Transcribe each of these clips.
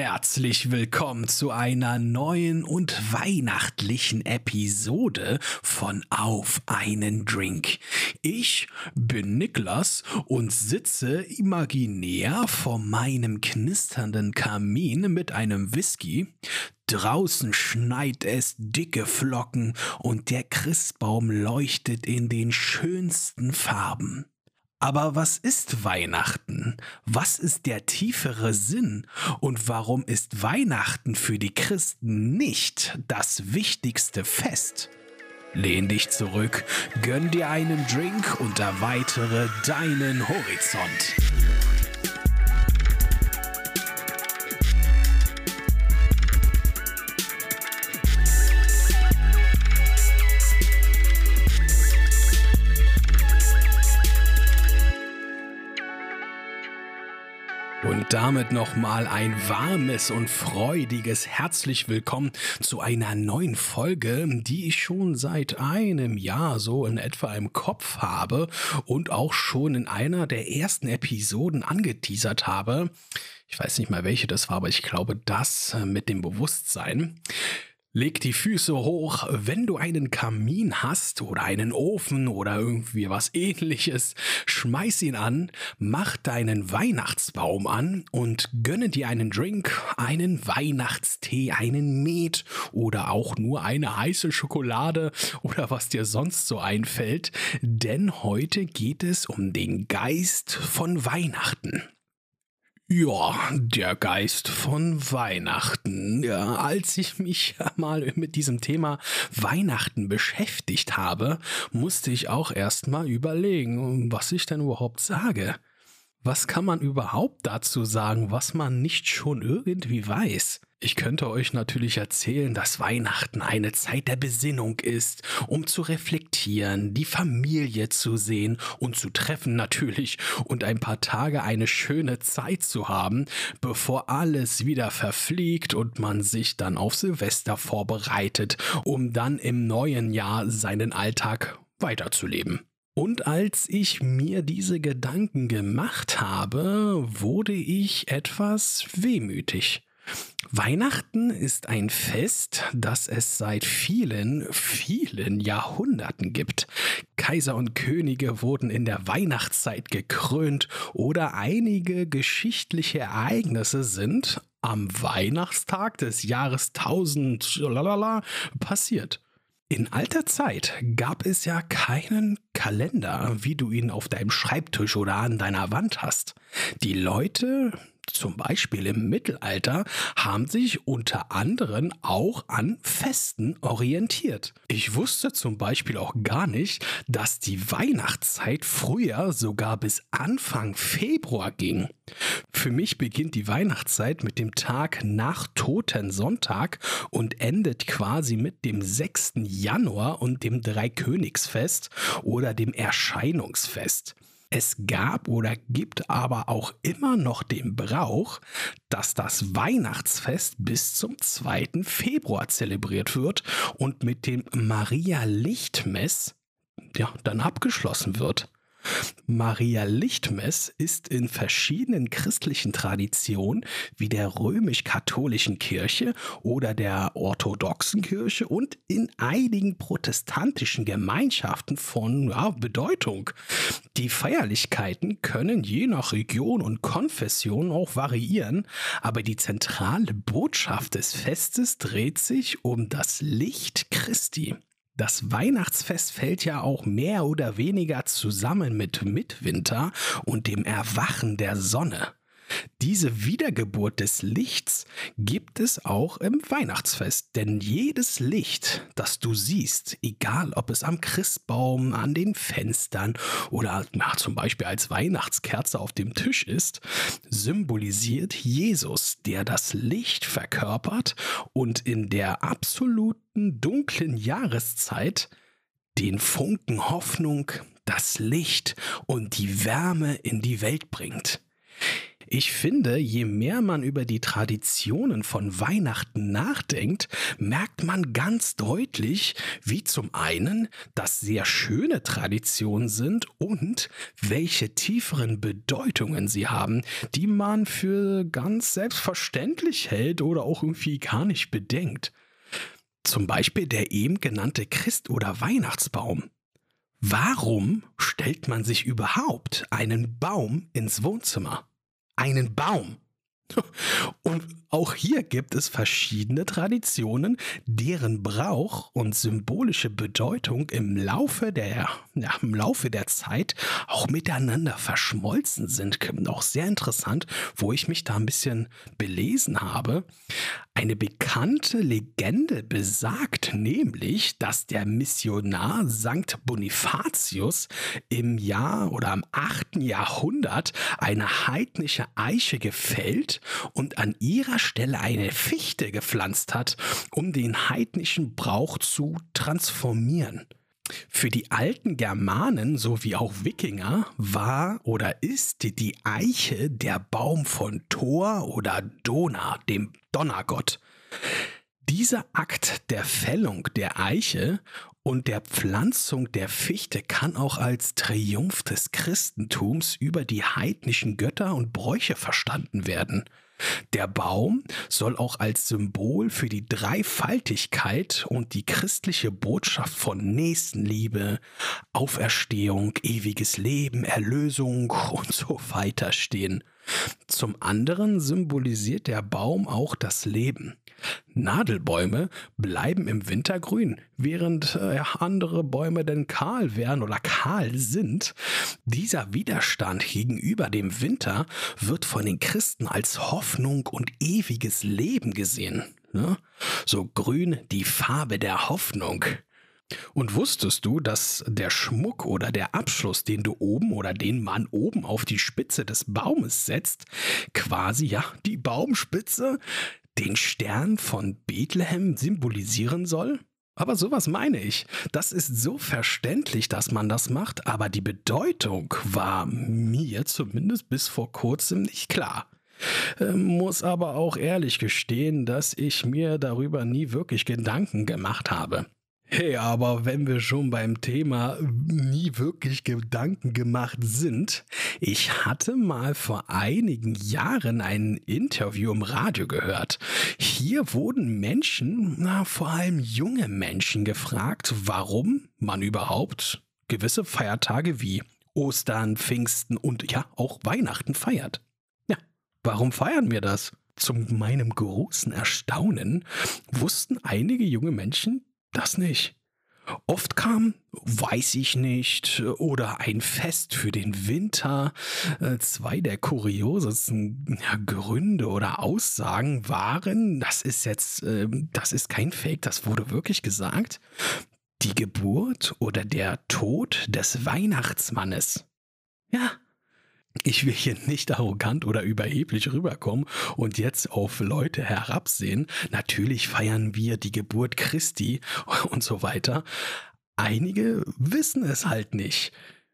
herzlich willkommen zu einer neuen und weihnachtlichen Episode von Auf einen Drink. Ich bin Niklas und sitze imaginär vor meinem knisternden Kamin mit einem Whisky. Draußen schneit es dicke Flocken und der Christbaum leuchtet in den schönsten Farben. Aber was ist Weihnachten? Was ist der tiefere Sinn? Und warum ist Weihnachten für die Christen nicht das wichtigste Fest? Lehn dich zurück, gönn dir einen Drink und erweitere deinen Horizont. Damit nochmal ein warmes und freudiges herzlich willkommen zu einer neuen Folge, die ich schon seit einem Jahr so in etwa im Kopf habe und auch schon in einer der ersten Episoden angeteasert habe. Ich weiß nicht mal welche das war, aber ich glaube das mit dem Bewusstsein. Leg die Füße hoch, wenn du einen Kamin hast oder einen Ofen oder irgendwie was ähnliches, schmeiß ihn an, mach deinen Weihnachtsbaum an und gönne dir einen Drink, einen Weihnachtstee, einen Met oder auch nur eine heiße Schokolade oder was dir sonst so einfällt, denn heute geht es um den Geist von Weihnachten. Ja, der Geist von Weihnachten. Ja, als ich mich mal mit diesem Thema Weihnachten beschäftigt habe, musste ich auch erstmal überlegen, was ich denn überhaupt sage. Was kann man überhaupt dazu sagen, was man nicht schon irgendwie weiß? Ich könnte euch natürlich erzählen, dass Weihnachten eine Zeit der Besinnung ist, um zu reflektieren, die Familie zu sehen und zu treffen natürlich und ein paar Tage eine schöne Zeit zu haben, bevor alles wieder verfliegt und man sich dann auf Silvester vorbereitet, um dann im neuen Jahr seinen Alltag weiterzuleben. Und als ich mir diese Gedanken gemacht habe, wurde ich etwas wehmütig. Weihnachten ist ein Fest, das es seit vielen, vielen Jahrhunderten gibt. Kaiser und Könige wurden in der Weihnachtszeit gekrönt oder einige geschichtliche Ereignisse sind am Weihnachtstag des Jahres 1000 lalala, passiert. In alter Zeit gab es ja keinen Kalender, wie du ihn auf deinem Schreibtisch oder an deiner Wand hast. Die Leute zum Beispiel im Mittelalter, haben sich unter anderem auch an Festen orientiert. Ich wusste zum Beispiel auch gar nicht, dass die Weihnachtszeit früher sogar bis Anfang Februar ging. Für mich beginnt die Weihnachtszeit mit dem Tag nach Totensonntag und endet quasi mit dem 6. Januar und dem Dreikönigsfest oder dem Erscheinungsfest. Es gab oder gibt aber auch immer noch den Brauch, dass das Weihnachtsfest bis zum 2. Februar zelebriert wird und mit dem Maria Lichtmess ja, dann abgeschlossen wird. Maria Lichtmess ist in verschiedenen christlichen Traditionen wie der römisch-katholischen Kirche oder der orthodoxen Kirche und in einigen protestantischen Gemeinschaften von ja, Bedeutung. Die Feierlichkeiten können je nach Region und Konfession auch variieren, aber die zentrale Botschaft des Festes dreht sich um das Licht Christi. Das Weihnachtsfest fällt ja auch mehr oder weniger zusammen mit Mitwinter und dem Erwachen der Sonne. Diese Wiedergeburt des Lichts gibt es auch im Weihnachtsfest, denn jedes Licht, das du siehst, egal ob es am Christbaum, an den Fenstern oder na, zum Beispiel als Weihnachtskerze auf dem Tisch ist, symbolisiert Jesus, der das Licht verkörpert und in der absoluten dunklen Jahreszeit den Funken Hoffnung, das Licht und die Wärme in die Welt bringt. Ich finde, je mehr man über die Traditionen von Weihnachten nachdenkt, merkt man ganz deutlich, wie zum einen das sehr schöne Traditionen sind und welche tieferen Bedeutungen sie haben, die man für ganz selbstverständlich hält oder auch irgendwie gar nicht bedenkt. Zum Beispiel der eben genannte Christ- oder Weihnachtsbaum. Warum stellt man sich überhaupt einen Baum ins Wohnzimmer? Einen Baum. Und auch hier gibt es verschiedene Traditionen, deren Brauch und symbolische Bedeutung im Laufe der, ja, im Laufe der Zeit auch miteinander verschmolzen sind. Auch sehr interessant, wo ich mich da ein bisschen belesen habe. Eine bekannte Legende besagt nämlich, dass der Missionar Sankt Bonifatius im Jahr oder am 8. Jahrhundert eine heidnische Eiche gefällt und an ihrer Stelle eine Fichte gepflanzt hat, um den heidnischen Brauch zu transformieren. Für die alten Germanen sowie auch Wikinger war oder ist die Eiche der Baum von Thor oder Dona, dem Donnergott. Dieser Akt der Fällung der Eiche und der Pflanzung der Fichte kann auch als Triumph des Christentums über die heidnischen Götter und Bräuche verstanden werden. Der Baum soll auch als Symbol für die Dreifaltigkeit und die christliche Botschaft von Nächstenliebe, Auferstehung, ewiges Leben, Erlösung und so weiter stehen. Zum anderen symbolisiert der Baum auch das Leben. Nadelbäume bleiben im Winter grün, während äh, andere Bäume denn kahl werden oder kahl sind. Dieser Widerstand gegenüber dem Winter wird von den Christen als Hoffnung und ewiges Leben gesehen. Ne? So grün die Farbe der Hoffnung. Und wusstest du, dass der Schmuck oder der Abschluss, den du oben oder den man oben auf die Spitze des Baumes setzt, quasi ja die Baumspitze, den Stern von Bethlehem symbolisieren soll? Aber sowas meine ich. Das ist so verständlich, dass man das macht, aber die Bedeutung war mir zumindest bis vor kurzem nicht klar. Ähm, muss aber auch ehrlich gestehen, dass ich mir darüber nie wirklich Gedanken gemacht habe. Hey, aber wenn wir schon beim Thema nie wirklich Gedanken gemacht sind, ich hatte mal vor einigen Jahren ein Interview im Radio gehört. Hier wurden Menschen, na, vor allem junge Menschen gefragt, warum man überhaupt gewisse Feiertage wie Ostern, Pfingsten und ja auch Weihnachten feiert. Ja, warum feiern wir das? Zu meinem großen Erstaunen wussten einige junge Menschen das nicht. Oft kam, weiß ich nicht, oder ein Fest für den Winter. Äh, zwei der kuriosesten Gründe oder Aussagen waren, das ist jetzt, ähm, das ist kein Fake, das wurde wirklich gesagt, die Geburt oder der Tod des Weihnachtsmannes. Ja, ich will hier nicht arrogant oder überheblich rüberkommen und jetzt auf Leute herabsehen. Natürlich feiern wir die Geburt Christi und so weiter. Einige wissen es halt nicht.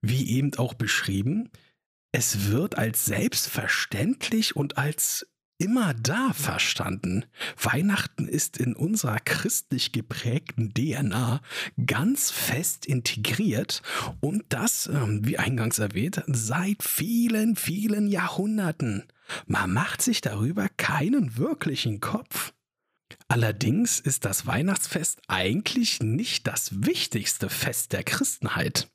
Wie eben auch beschrieben, es wird als selbstverständlich und als immer da verstanden. Weihnachten ist in unserer christlich geprägten DNA ganz fest integriert und das, ähm, wie eingangs erwähnt, seit vielen, vielen Jahrhunderten. Man macht sich darüber keinen wirklichen Kopf. Allerdings ist das Weihnachtsfest eigentlich nicht das wichtigste Fest der Christenheit.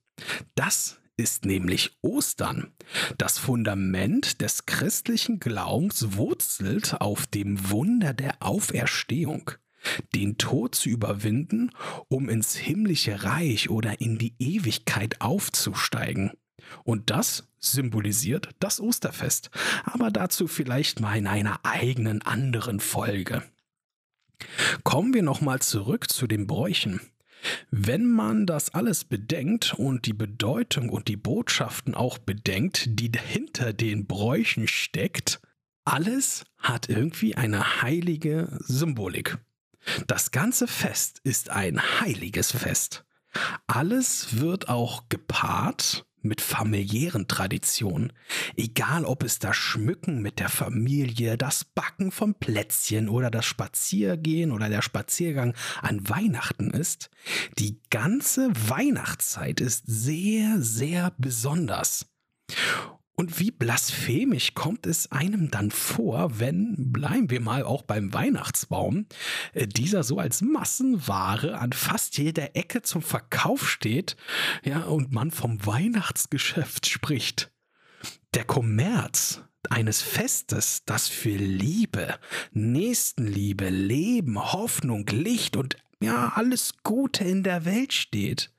Das ist nämlich Ostern. Das Fundament des christlichen Glaubens wurzelt auf dem Wunder der Auferstehung. Den Tod zu überwinden, um ins himmlische Reich oder in die Ewigkeit aufzusteigen. Und das symbolisiert das Osterfest. Aber dazu vielleicht mal in einer eigenen anderen Folge. Kommen wir nochmal zurück zu den Bräuchen. Wenn man das alles bedenkt und die Bedeutung und die Botschaften auch bedenkt, die hinter den Bräuchen steckt, alles hat irgendwie eine heilige Symbolik. Das ganze Fest ist ein heiliges Fest. Alles wird auch gepaart mit familiären Traditionen. Egal ob es das Schmücken mit der Familie, das Backen von Plätzchen oder das Spaziergehen oder der Spaziergang an Weihnachten ist, die ganze Weihnachtszeit ist sehr, sehr besonders. Und wie blasphemisch kommt es einem dann vor, wenn, bleiben wir mal auch beim Weihnachtsbaum, äh, dieser so als Massenware an fast jeder Ecke zum Verkauf steht, ja, und man vom Weihnachtsgeschäft spricht. Der Kommerz eines Festes, das für Liebe, Nächstenliebe, Leben, Hoffnung, Licht und ja, alles Gute in der Welt steht.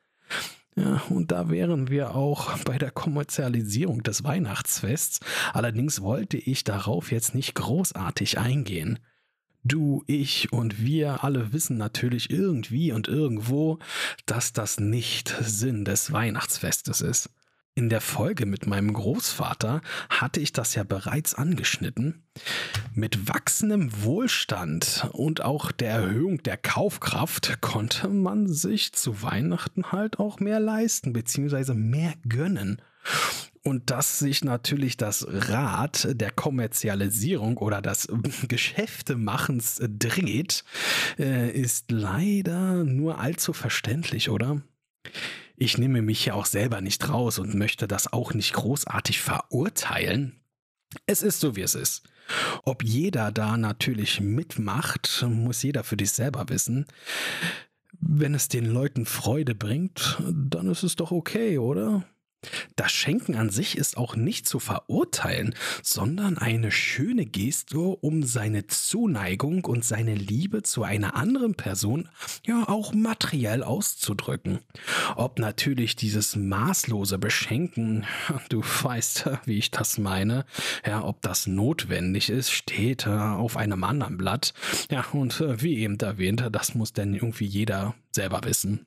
Ja, und da wären wir auch bei der Kommerzialisierung des Weihnachtsfests. Allerdings wollte ich darauf jetzt nicht großartig eingehen. Du, ich und wir alle wissen natürlich irgendwie und irgendwo, dass das nicht Sinn des Weihnachtsfestes ist. In der Folge mit meinem Großvater hatte ich das ja bereits angeschnitten. Mit wachsendem Wohlstand und auch der Erhöhung der Kaufkraft konnte man sich zu Weihnachten halt auch mehr leisten bzw. mehr gönnen. Und dass sich natürlich das Rad der Kommerzialisierung oder das Geschäftemachens dreht, äh, ist leider nur allzu verständlich, oder? Ich nehme mich ja auch selber nicht raus und möchte das auch nicht großartig verurteilen. Es ist so, wie es ist. Ob jeder da natürlich mitmacht, muss jeder für dich selber wissen. Wenn es den Leuten Freude bringt, dann ist es doch okay, oder? Das Schenken an sich ist auch nicht zu verurteilen, sondern eine schöne Geste, um seine Zuneigung und seine Liebe zu einer anderen Person ja auch materiell auszudrücken. Ob natürlich dieses maßlose Beschenken, du weißt, wie ich das meine, ja, ob das notwendig ist, steht äh, auf einem anderen Blatt. Ja, und äh, wie eben erwähnt, das muss denn irgendwie jeder selber wissen.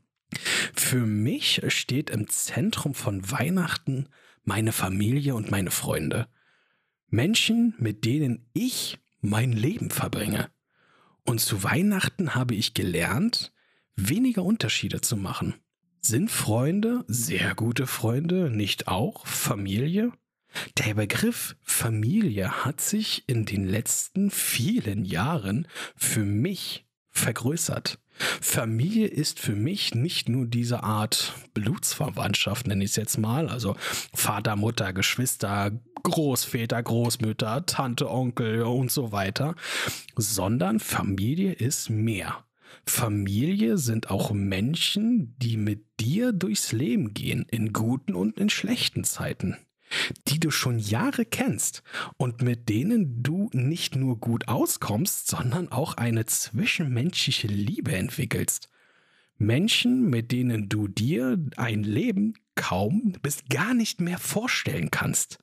Für mich steht im Zentrum von Weihnachten meine Familie und meine Freunde. Menschen, mit denen ich mein Leben verbringe. Und zu Weihnachten habe ich gelernt, weniger Unterschiede zu machen. Sind Freunde, sehr gute Freunde, nicht auch Familie? Der Begriff Familie hat sich in den letzten vielen Jahren für mich vergrößert. Familie ist für mich nicht nur diese Art Blutsverwandtschaft, nenne ich es jetzt mal, also Vater, Mutter, Geschwister, Großväter, Großmütter, Tante, Onkel und so weiter, sondern Familie ist mehr. Familie sind auch Menschen, die mit dir durchs Leben gehen, in guten und in schlechten Zeiten die du schon Jahre kennst und mit denen du nicht nur gut auskommst, sondern auch eine zwischenmenschliche Liebe entwickelst. Menschen, mit denen du dir ein Leben kaum bis gar nicht mehr vorstellen kannst.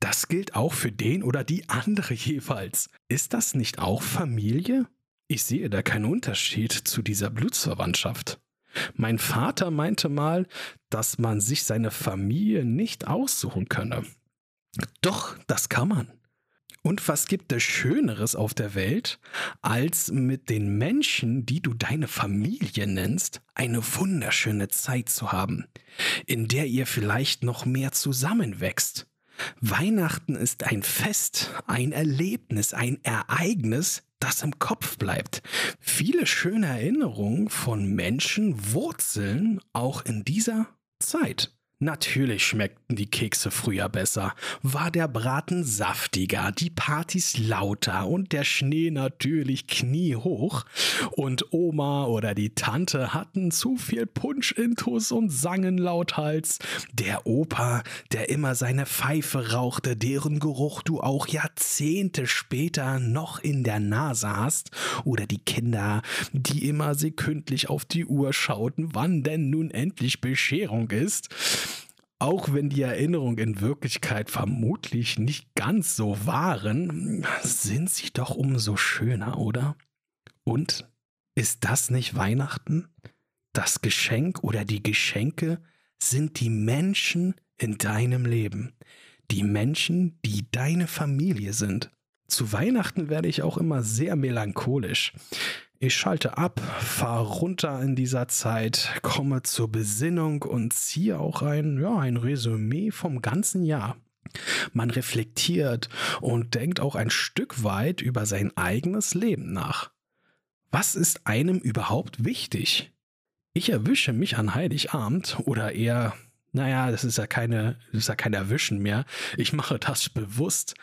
Das gilt auch für den oder die andere jeweils. Ist das nicht auch Familie? Ich sehe da keinen Unterschied zu dieser Blutsverwandtschaft. Mein Vater meinte mal, dass man sich seine Familie nicht aussuchen könne. Doch, das kann man. Und was gibt es Schöneres auf der Welt, als mit den Menschen, die du deine Familie nennst, eine wunderschöne Zeit zu haben, in der ihr vielleicht noch mehr zusammenwächst? Weihnachten ist ein Fest, ein Erlebnis, ein Ereignis, das im Kopf bleibt. Viele schöne Erinnerungen von Menschen wurzeln auch in dieser Zeit. Natürlich schmeckten die Kekse früher besser, war der Braten saftiger, die Partys lauter und der Schnee natürlich kniehoch. Und Oma oder die Tante hatten zu viel Punsch intus und sangen lauthals. Der Opa, der immer seine Pfeife rauchte, deren Geruch du auch Jahrzehnte später noch in der Nase hast. Oder die Kinder, die immer sekündlich auf die Uhr schauten, wann denn nun endlich Bescherung ist. Auch wenn die Erinnerungen in Wirklichkeit vermutlich nicht ganz so waren, sind sie doch umso schöner, oder? Und ist das nicht Weihnachten? Das Geschenk oder die Geschenke sind die Menschen in deinem Leben. Die Menschen, die deine Familie sind. Zu Weihnachten werde ich auch immer sehr melancholisch. Ich schalte ab, fahre runter in dieser Zeit, komme zur Besinnung und ziehe auch ein, ja, ein Resümee vom ganzen Jahr. Man reflektiert und denkt auch ein Stück weit über sein eigenes Leben nach. Was ist einem überhaupt wichtig? Ich erwische mich an Heiligabend oder eher, naja, das ist ja keine, das ist ja kein Erwischen mehr. Ich mache das bewusst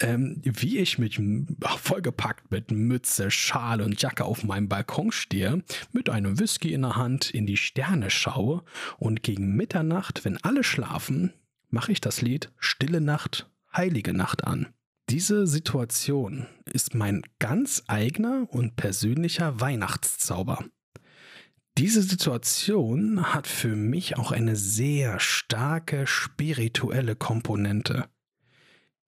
ähm, wie ich mit vollgepackt mit Mütze, Schal und Jacke auf meinem Balkon stehe, mit einem Whisky in der Hand in die Sterne schaue und gegen Mitternacht, wenn alle schlafen, mache ich das Lied Stille Nacht, Heilige Nacht an. Diese Situation ist mein ganz eigener und persönlicher Weihnachtszauber. Diese Situation hat für mich auch eine sehr starke spirituelle Komponente.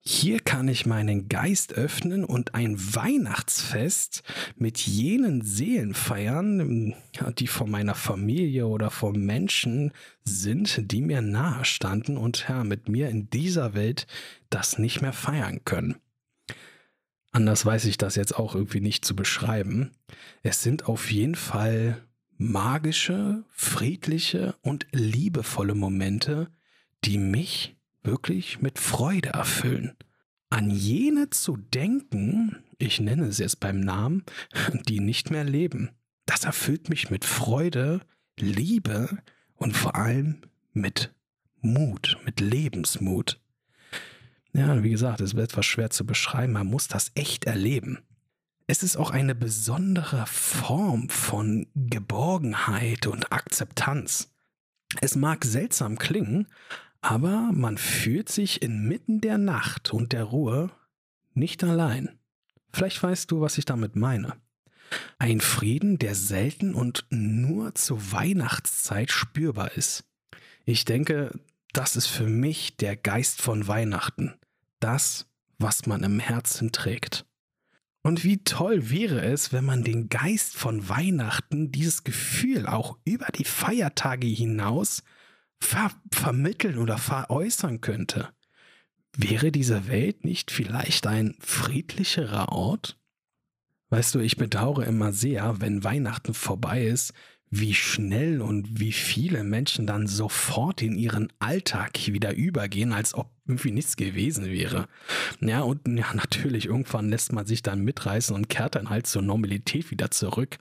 Hier kann ich meinen Geist öffnen und ein Weihnachtsfest mit jenen Seelen feiern, die von meiner Familie oder von Menschen sind, die mir nahe standen und ja, mit mir in dieser Welt das nicht mehr feiern können. Anders weiß ich das jetzt auch irgendwie nicht zu beschreiben. Es sind auf jeden Fall magische, friedliche und liebevolle Momente, die mich wirklich mit Freude erfüllen. An jene zu denken, ich nenne es jetzt beim Namen, die nicht mehr leben. Das erfüllt mich mit Freude, Liebe und vor allem mit Mut, mit Lebensmut. Ja, wie gesagt, es wird etwas schwer zu beschreiben, man muss das echt erleben. Es ist auch eine besondere Form von Geborgenheit und Akzeptanz. Es mag seltsam klingen, aber man fühlt sich inmitten der Nacht und der Ruhe nicht allein. Vielleicht weißt du, was ich damit meine. Ein Frieden, der selten und nur zur Weihnachtszeit spürbar ist. Ich denke, das ist für mich der Geist von Weihnachten. Das, was man im Herzen trägt. Und wie toll wäre es, wenn man den Geist von Weihnachten, dieses Gefühl auch über die Feiertage hinaus ver vermitteln oder veräußern könnte. Wäre diese Welt nicht vielleicht ein friedlicherer Ort? Weißt du, ich bedauere immer sehr, wenn Weihnachten vorbei ist, wie schnell und wie viele Menschen dann sofort in ihren Alltag wieder übergehen, als ob irgendwie nichts gewesen wäre. Ja, und ja, natürlich, irgendwann lässt man sich dann mitreißen und kehrt dann halt zur Normalität wieder zurück.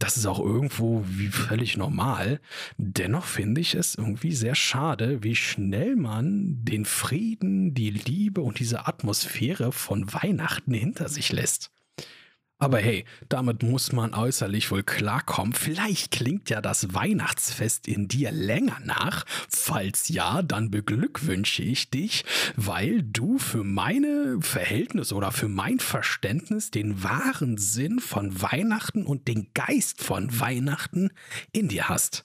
Das ist auch irgendwo wie völlig normal. Dennoch finde ich es irgendwie sehr schade, wie schnell man den Frieden, die Liebe und diese Atmosphäre von Weihnachten hinter sich lässt. Aber hey, damit muss man äußerlich wohl klarkommen. Vielleicht klingt ja das Weihnachtsfest in dir länger nach. Falls ja, dann beglückwünsche ich dich, weil du für meine Verhältnisse oder für mein Verständnis den wahren Sinn von Weihnachten und den Geist von Weihnachten in dir hast.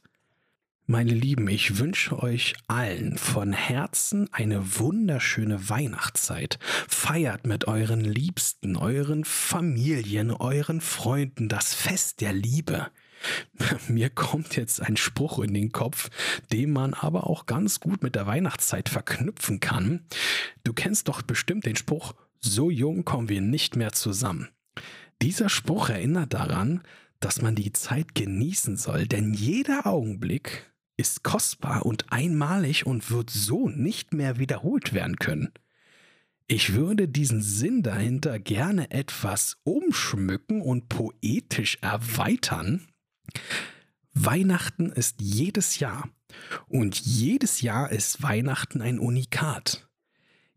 Meine Lieben, ich wünsche euch allen von Herzen eine wunderschöne Weihnachtszeit. Feiert mit euren Liebsten, euren Familien, euren Freunden das Fest der Liebe. Mir kommt jetzt ein Spruch in den Kopf, den man aber auch ganz gut mit der Weihnachtszeit verknüpfen kann. Du kennst doch bestimmt den Spruch, so jung kommen wir nicht mehr zusammen. Dieser Spruch erinnert daran, dass man die Zeit genießen soll, denn jeder Augenblick ist kostbar und einmalig und wird so nicht mehr wiederholt werden können. Ich würde diesen Sinn dahinter gerne etwas umschmücken und poetisch erweitern. Weihnachten ist jedes Jahr und jedes Jahr ist Weihnachten ein Unikat.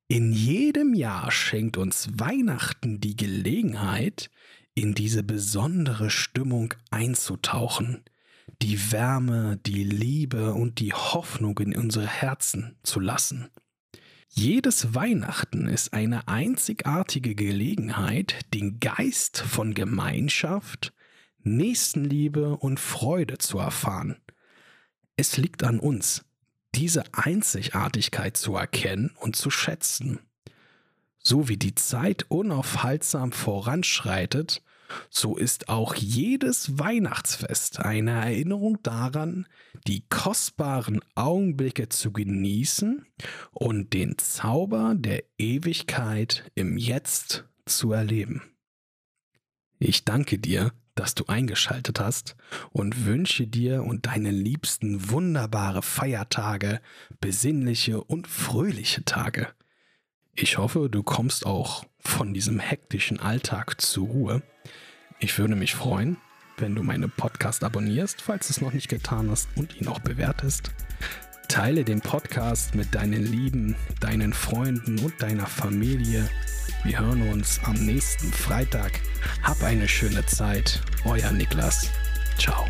In jedem Jahr schenkt uns Weihnachten die Gelegenheit, in diese besondere Stimmung einzutauchen, die Wärme, die Liebe und die Hoffnung in unsere Herzen zu lassen. Jedes Weihnachten ist eine einzigartige Gelegenheit, den Geist von Gemeinschaft, Nächstenliebe und Freude zu erfahren. Es liegt an uns, diese Einzigartigkeit zu erkennen und zu schätzen. So wie die Zeit unaufhaltsam voranschreitet, so ist auch jedes Weihnachtsfest eine Erinnerung daran, die kostbaren Augenblicke zu genießen und den Zauber der Ewigkeit im Jetzt zu erleben. Ich danke dir, dass du eingeschaltet hast und wünsche dir und deinen Liebsten wunderbare Feiertage, besinnliche und fröhliche Tage. Ich hoffe, du kommst auch von diesem hektischen Alltag zur Ruhe. Ich würde mich freuen, wenn du meinen Podcast abonnierst, falls du es noch nicht getan hast und ihn auch bewertest. Teile den Podcast mit deinen Lieben, deinen Freunden und deiner Familie. Wir hören uns am nächsten Freitag. Hab eine schöne Zeit. Euer Niklas. Ciao.